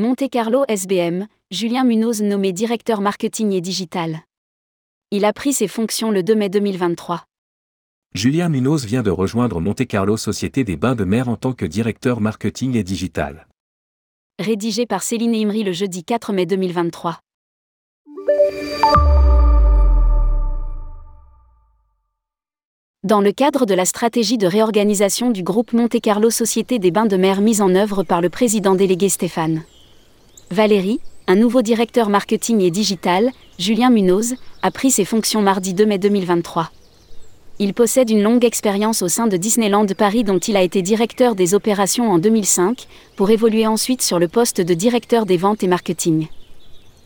Monte Carlo SBM, Julien Munoz nommé directeur marketing et digital. Il a pris ses fonctions le 2 mai 2023. Julien Munoz vient de rejoindre Monte Carlo Société des Bains de Mer en tant que directeur marketing et digital. Rédigé par Céline Imri le jeudi 4 mai 2023. Dans le cadre de la stratégie de réorganisation du groupe Monte Carlo Société des Bains de Mer mise en œuvre par le président délégué Stéphane Valérie, un nouveau directeur marketing et digital, Julien Munoz, a pris ses fonctions mardi 2 mai 2023. Il possède une longue expérience au sein de Disneyland Paris dont il a été directeur des opérations en 2005, pour évoluer ensuite sur le poste de directeur des ventes et marketing.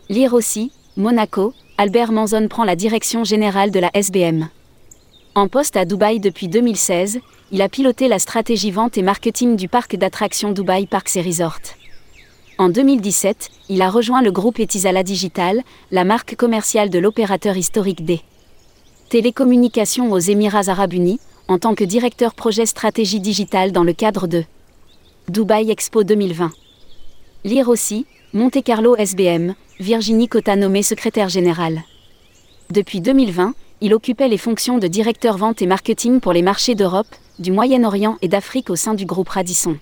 Lire aussi, Monaco, Albert Manzon prend la direction générale de la SBM. En poste à Dubaï depuis 2016, il a piloté la stratégie vente et marketing du parc d'attractions Dubaï Parks et Resorts. En 2017, il a rejoint le groupe Etizala Digital, la marque commerciale de l'opérateur historique des télécommunications aux Émirats arabes unis, en tant que directeur projet stratégie digitale dans le cadre de Dubaï Expo 2020. Lire aussi, Monte Carlo SBM, Virginie Cotta nommée secrétaire générale. Depuis 2020, il occupait les fonctions de directeur vente et marketing pour les marchés d'Europe, du Moyen-Orient et d'Afrique au sein du groupe Radisson.